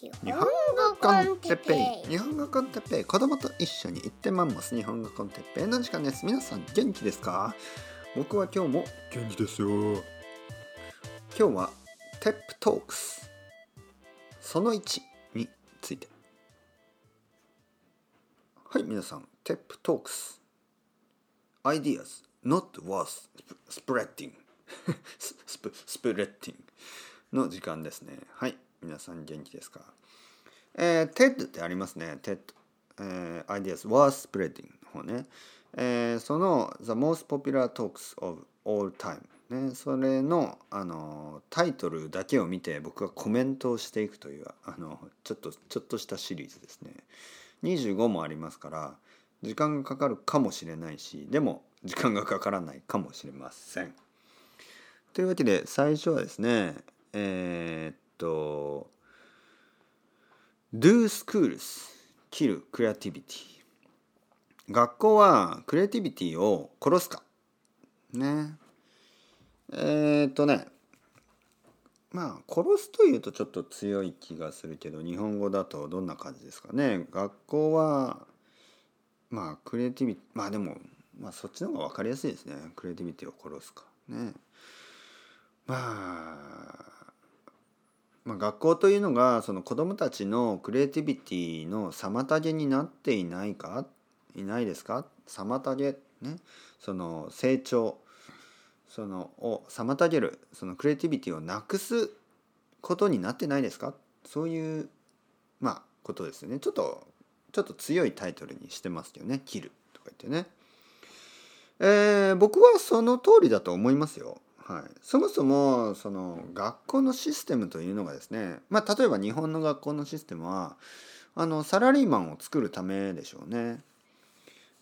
日本語 con Teppei。日本語 con Teppei。子供と一緒に行ってまんます。日本語 con Teppei の時間です。皆さん元気ですか？僕は今日も元気ですよ。今日は TEP Talks。その1について。はい皆さん TEP Talks。Ideas not worth spreading sp spreadingグの時間ですね。はい皆さん元気ですか？えー、TED ってありますね。TED、えー、Ideas worth spreading の方ね、えー、その The most popular talks of all time ね、それのあのタイトルだけを見て僕がコメントをしていくというあのちょっとちょっとしたシリーズですね。25もありますから時間がかかるかもしれないしでも時間がかからないかもしれません。というわけで最初はですねえー、と Do schools kill creativity? 学校はクリエイティビティを殺すか？ね。えー、っとね。まあ殺すというとちょっと強い気がするけど日本語だとどんな感じですかね？学校はまあクリエイティビティまあでもまあそっちの方が分かりやすいですね。クリエイティビティを殺すか。ね。まあまあ、学校というのがその子どもたちのクリエイティビティの妨げになっていないか？いないですか？妨げ？ね？その成長？そのを妨げるそのクリエイティビティをなくすことになってないですか？そういうまあことですね。ちょっとちょっと強いタイトルにしてますけどね「切る」とか言ってね、えー、僕はその通りだと思いますよ。はい、そもそもその学校のシステムというのがですね、まあ、例えば日本の学校のシステムはあのサラリーマンを作るためでしょうね。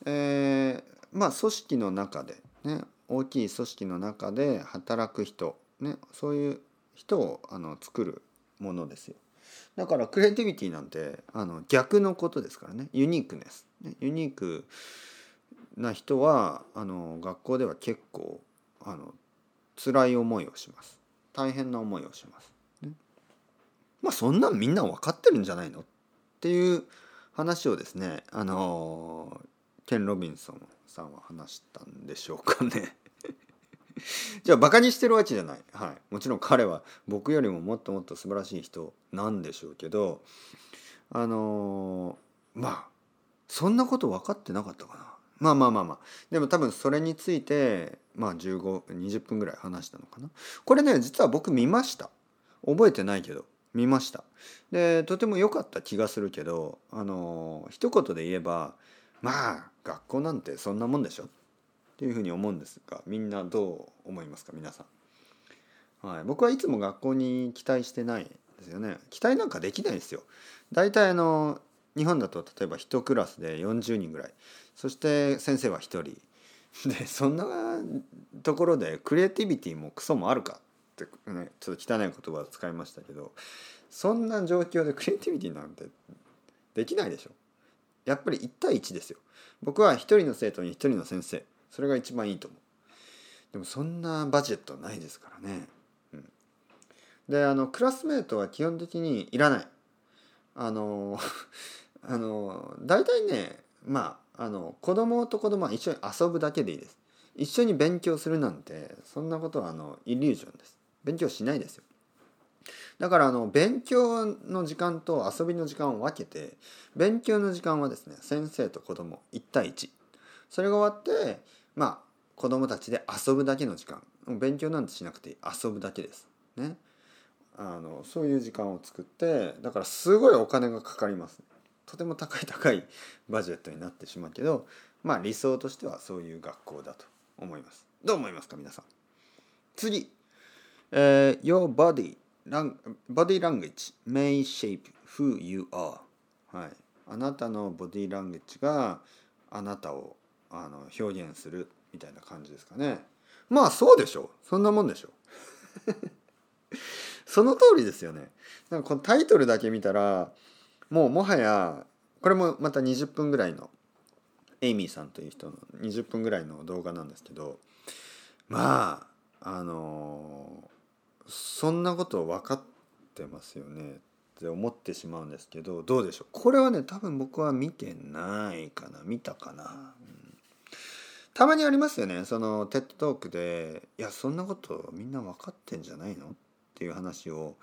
えー、まあ組織の中でね大きい組織の中で働く人、ね、そういう人をあの作るものですよ。だからクリエイティビティなんてあの逆のことですからねユニークネス。ね、ユニークな人はあの学校では結構あの辛い思いをします。大変な思いをします、ね、まあそんなんみんな分かってるんじゃないの？っていう話をですねあのケン・ロビンソンさんは話したんでしょうかね。じゃあバカにしてるわけじゃない、はい、もちろん彼は僕よりももっともっと素晴らしい人なんでしょうけどあのまあそんなこと分かってなかったかな。まあまあまあまあ。でも多分それについてまあ1520分ぐらい話したのかな。これね実は僕見ました。覚えてないけど見ました。でとても良かった気がするけどあの一言で言えばまあ学校なんてそんなもんでしょ？っていうふうに思うんですがみんなどう思いますか？皆さん、はい、僕はいつも学校に期待してないですよね。期待なんかできないですよ。大体あの日本だと例えば1クラスで40人ぐらい。そして先生は1人。でそんなところでクリエイティビティもクソもあるかって、ね、ちょっと汚い言葉を使いましたけどそんな状況でクリエイティビティなんてできないでしょ。やっぱり1対1ですよ。僕は1人の生徒に1人の先生。それが一番いいと思う。でもそんなバジェットないですからね、であのクラスメートは基本的にいらない。あの あの大体ねまああの子供と子供は一緒に遊ぶだけでいいです。一緒に勉強するなんてそんなことはあのイリュージョンです。勉強しないですよ。だからあの勉強の時間と遊びの時間を分けて勉強の時間はですね先生と子供1対1それが終わってまあ子供たちで遊ぶだけの時間。勉強なんてしなくて遊ぶだけです。ね。あのそういう時間を作ってだからすごいお金がかかります、とても高い高いバジェットになってしまうけどまあ理想としてはそういう学校だと思います。どう思いますか皆さん？次、えー、Your body body language may shape who you are. はい。あなたのボディランゲージがあなたをあの表現するみたいな感じですかね。まあそうでしょう。そんなもんでしょう。その通りですよね。なんかこのタイトルだけ見たらもうもはやこれもまた20分ぐらいのエイミーさんという人の20分ぐらいの動画なんですけどまああのそんなこと分かってますよねって思ってしまうんですけどどうでしょう？これはね多分僕は見てないかな見たかな、うんたまにありますよねそのテッドトークで「いやそんなことみんな分かってんじゃないの?」っていう話を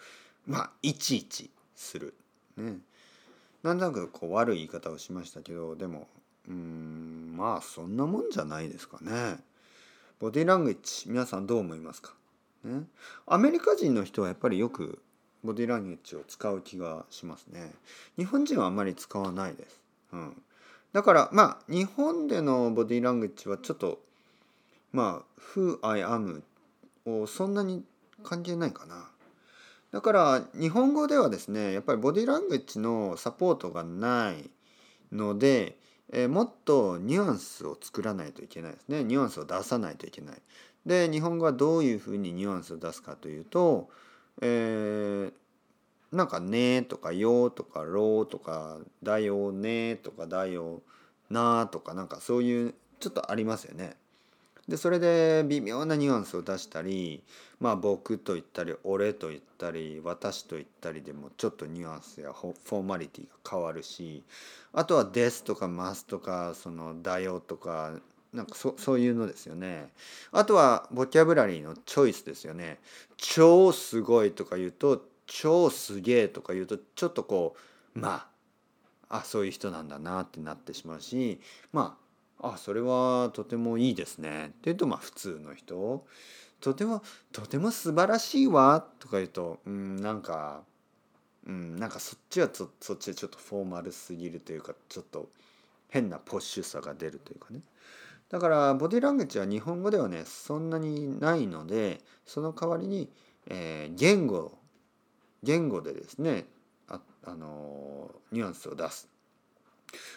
まあいちいちする。ね。なんとなくこう悪い言い方をしましたけどでもうんまあそんなもんじゃないですかね。ボディラングエッジ皆さんどう思いますか、ね、アメリカ人の人はやっぱりよくボディランゲージを使う気がしますね。日本人はあんまり使わないです。うん。だからまあ日本でのボディラングエッジはちょっとまあ「Who I am」をそんなに関係ないかな。だから日本語ではですねやっぱりボディラングエッジのサポートがないので、えー、もっとニュアンスを作らないといけないですねニュアンスを出さないといけない。で日本語はどういうふうにニュアンスを出すかというと、えー、なんか「ね」とか「よ」とか「ろ」とか「だよね」とか「だよな」とかなんかそういうちょっとありますよね。でそれで微妙なニュアンスを出したりまあ僕と言ったり俺と言ったり私と言ったりでもちょっとニュアンスやフォーマリティが変わるしあとは「です」とか「ます」とか「そのだよ」とかなんかそそういうのですよね。あとはボキャブラリーのチョイスですよね。超すごいとか言うと超すげえとか言うとちょっとこうまああそういう人なんだなってなってしまうしまああそれはとてもいいですね。って言うとまあ普通の人。とてもとても素晴らしいわ。とか言うとうんなんかうんなんかそっちはそっちでちょっとフォーマルすぎるというかちょっと変なポッシュさが出るというかね。だからボディランゲージは日本語ではねそんなにないのでその代わりに、えー、言語言語でですねあ、あのニュアンスを出す。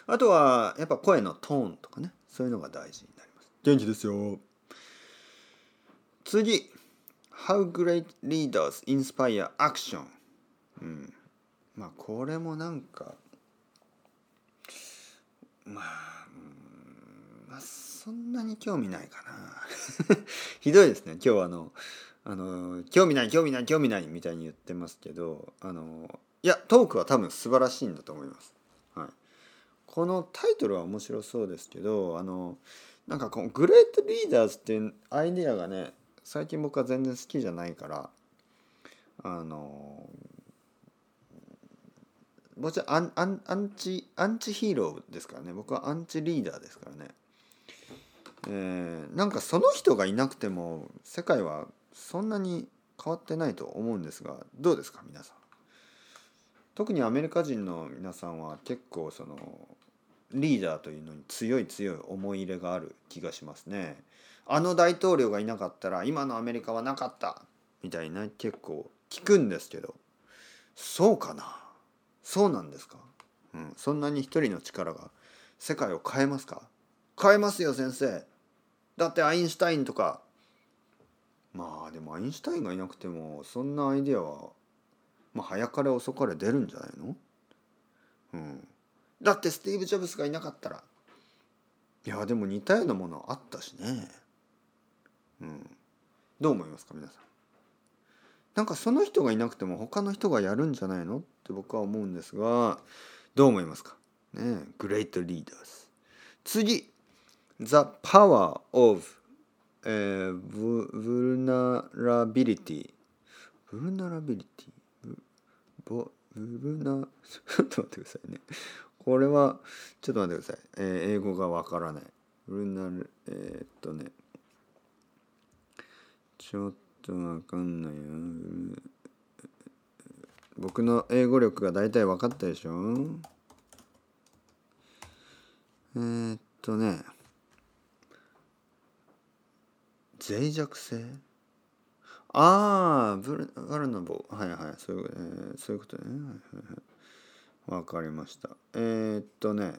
あとはやっぱ声のトーンとかねそういうのが大事になります。元気ですよ。次 How great leaders inspire action うん。まあこれもなんかまあ、まあそんなに興味ないかな。ひどいですね今日はあのあの興味ない興味ない興味ないみたいに言ってますけどあのいやトークは多分素晴らしいんだと思います。このタイトルは面白そうですけどあのなんかこの「グレートリーダーズ」っていうアイディアがね最近僕は全然好きじゃないからあのもちろんアンアンアンチアンチヒーローですからね僕はアンチリーダーですからね。えー、なんかその人がいなくても世界はそんなに変わってないと思うんですがどうですか皆さん？特にアメリカ人の皆さんは結構そのリーダーというのに強い強い思い入れがある気がしますね。あの大統領がいなかったら今のアメリカはなかったみたいな結構聞くんですけど。そうかな？そうなんですか、うん、そんなに一人の力が世界を変えますか？変えますよ先生。だってアインシュタインとか。まあでもアインシュタインがいなくてもそんなアイデアはまあ早かれ遅かれ出るんじゃないの？うん。だってスティーブ・ジョブスがいなかったら。いやでも似たようなものあったしね。うん。どう思いますか皆さん？なんかその人がいなくても他の人がやるんじゃないのって僕は思うんですがどう思いますか？ねグレートリーダーズ。次。The Power of えー、ブブルナラビリティブルナラビリティブブルナちょっと待ってくださいね。これはちょっと待ってください、えー、英語がわからない。ルナルえー、っとね。ちょっとわかんないよ。僕の英語力が大体分かったでしょ？えー、っとね。脆弱性？ああブルバルナボはいはいそういう,、えー、そういうことね。はいはいはい。わかりました。えー、っとね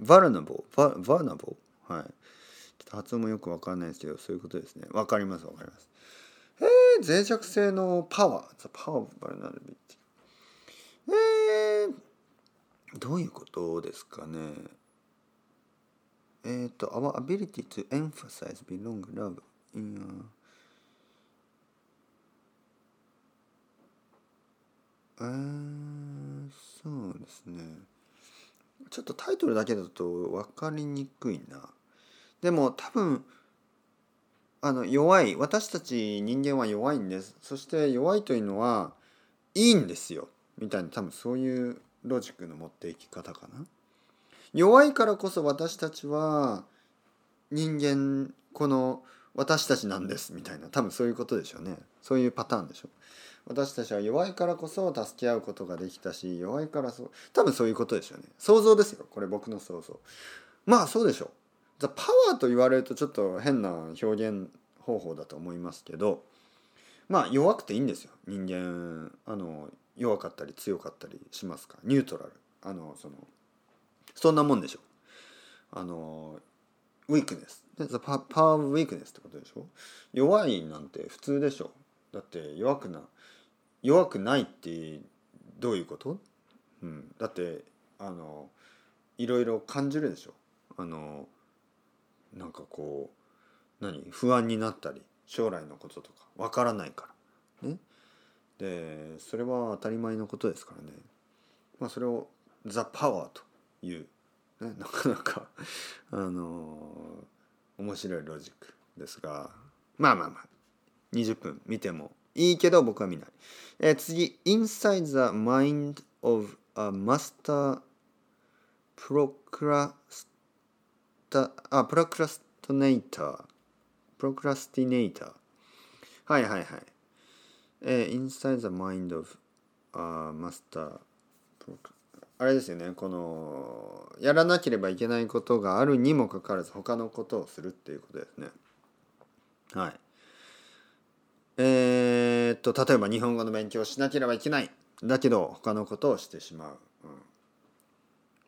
バルナボババルナボーはい。ちょっと発音もよくわかんないですけどそういうことですね。わかりますわかります。えー、脆弱性のパワー。The power of vulnerability えー、どういうことですかね。えっ、と Our ability to emphasize belong love いいなえーそうですね。ちょっとタイトルだけだと分かりにくいな。でも多分あの弱い私たち人間は弱いんです。そして弱いというのはいいんですよ。みたいな多分そういうロジックの持っていき方かな。弱いからこそ私たちは人間この私たちなんです。みたいな多分そういうことでしょうね。そういうパターンでしょ私たちは弱いからこそ助け合うことができたし弱いからそう多分そういうことでしょうね。想像ですよこれ僕の想像。まあそうでしょう。ザ・パワーと言われるとちょっと変な表現方法だと思いますけどまあ弱くていいんですよ。人間あの弱かったり強かったりしますか。ニュートラル。あのそのそんなもんでしょう。あのウィークネスパパワーウィークネスってことでしょ。弱いなんて普通でしょ。だって弱くな弱くないってどういうこと、うん、だってあのいろいろ感じるでしょ？あのなんかこう何？不安になったり将来のこととかわからないから。ね。でそれは当たり前のことですからね。まあそれを「ザ・パワー」という、ね、なかなかあの、面白いロジックですがまあまあまあ20分見てもいいけど僕は見ない。えー、次、Inside the Mind of a Master Procrastinator あ、Procrastinator Procrastinator はいはいはい。えー、Inside the Mind of a Master あれですよねこのやらなければいけないことがあるにもかかわらず他のことをするっていうことですねはいえー、っと例えば日本語の勉強をしなければいけない。だけど他のことをしてしまう、うん、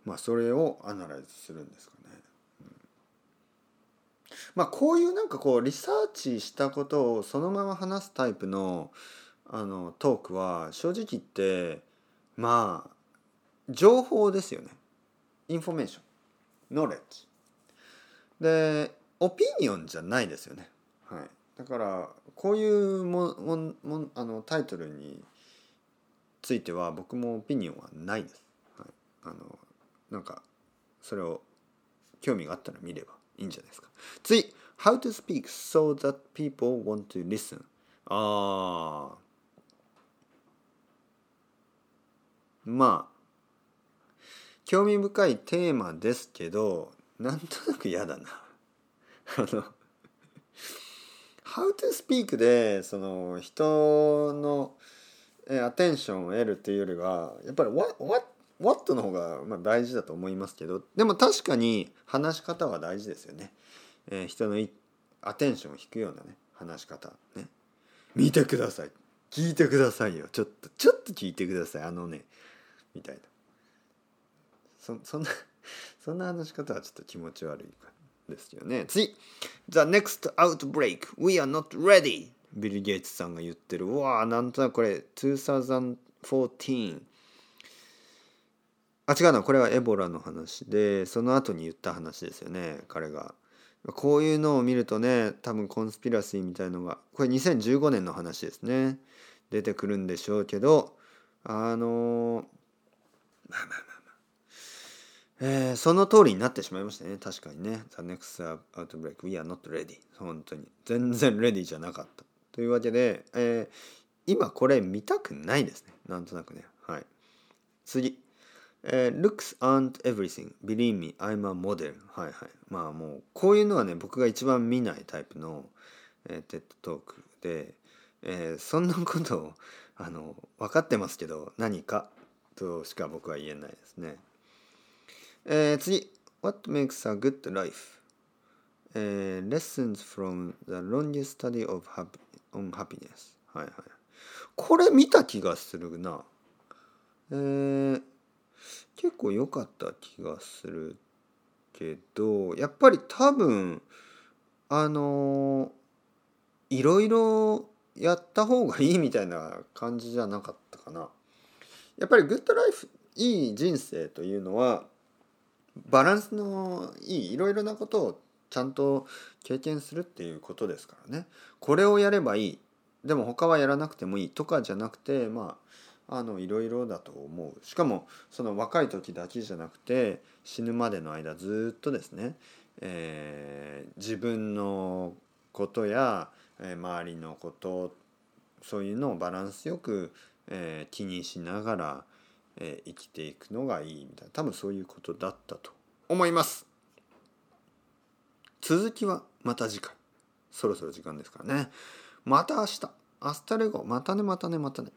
まあそれをアナライズするんですかね、うん、まあこういうなんかこうリサーチしたことをそのまま話すタイプのあのトークは正直言ってまあ情報ですよね。インフォメーション knowledge でオピニオンじゃないですよね。はい。だからこういうもももあのタイトルについては僕もオピニオンはないです。はい、あのなんかそれを興味があったら見ればいいんじゃないですか。次 How to speak so that people want to listen ああまあ興味深いテーマですけどなんとなく嫌だな。あの How to speak でその人のアテンションを得るっていうよりはやっぱり what, what, what の方がま大事だと思いますけどでも確かに話し方は大事ですよね。えー、人のアテンションを引くようなね話し方ね。見てください。聞いてくださいよ。ちょっとちょっと聞いてください。あのねみたいな。そそんなそんな話し方はちょっと気持ち悪いかですよね。次。The next outbreak. We are not ready. ビル・ゲイツさんが言ってる。うわーなんとなくこれ2014あ違うな。これはエボラの話でその後に言った話ですよね。彼が。こういうのを見るとね多分コンスピラシーみたいのがこれ2015年の話ですね。出てくるんでしょうけどあのまあまあ。えー、その通りになってしまいましたね。確かにね。The next outbreak we are not ready. 本当に。全然レディじゃなかった。というわけで、えー、今これ見たくないですね。なんとなくね。はい。次。えー、looks aren't everything. Believe me I'm a model. はいはい。まあもうこういうのはね僕が一番見ないタイプの、えー、 TED Talk で、えー、そんなことをあの分かってますけど何かとしか僕は言えないですね。えー、次。What makes a good life? え、lessons from the longest study of happy, on happiness. はいはい。これ見た気がするな。えー、結構良かった気がするけどやっぱり多分あのー、いろいろやった方がいいみたいな感じじゃなかったかな。やっぱりグッドライフいい人生というのはバランスのいいいろいろなことをちゃんと経験するっていうことですからね。これをやればいい。でも他はやらなくてもいいとかじゃなくてまああのいろいろだと思う。しかもその若い時だけじゃなくて死ぬまでの間ずっとですね、えー自分のことや、えー周りのことそういうのをバランスよく、えー気にしながら、え生きていくのがいいみたいな多分そういうことだったと思います。続きはまた次回。そろそろ時間ですからね。また明日。アスタレゴまたねまたねまたね。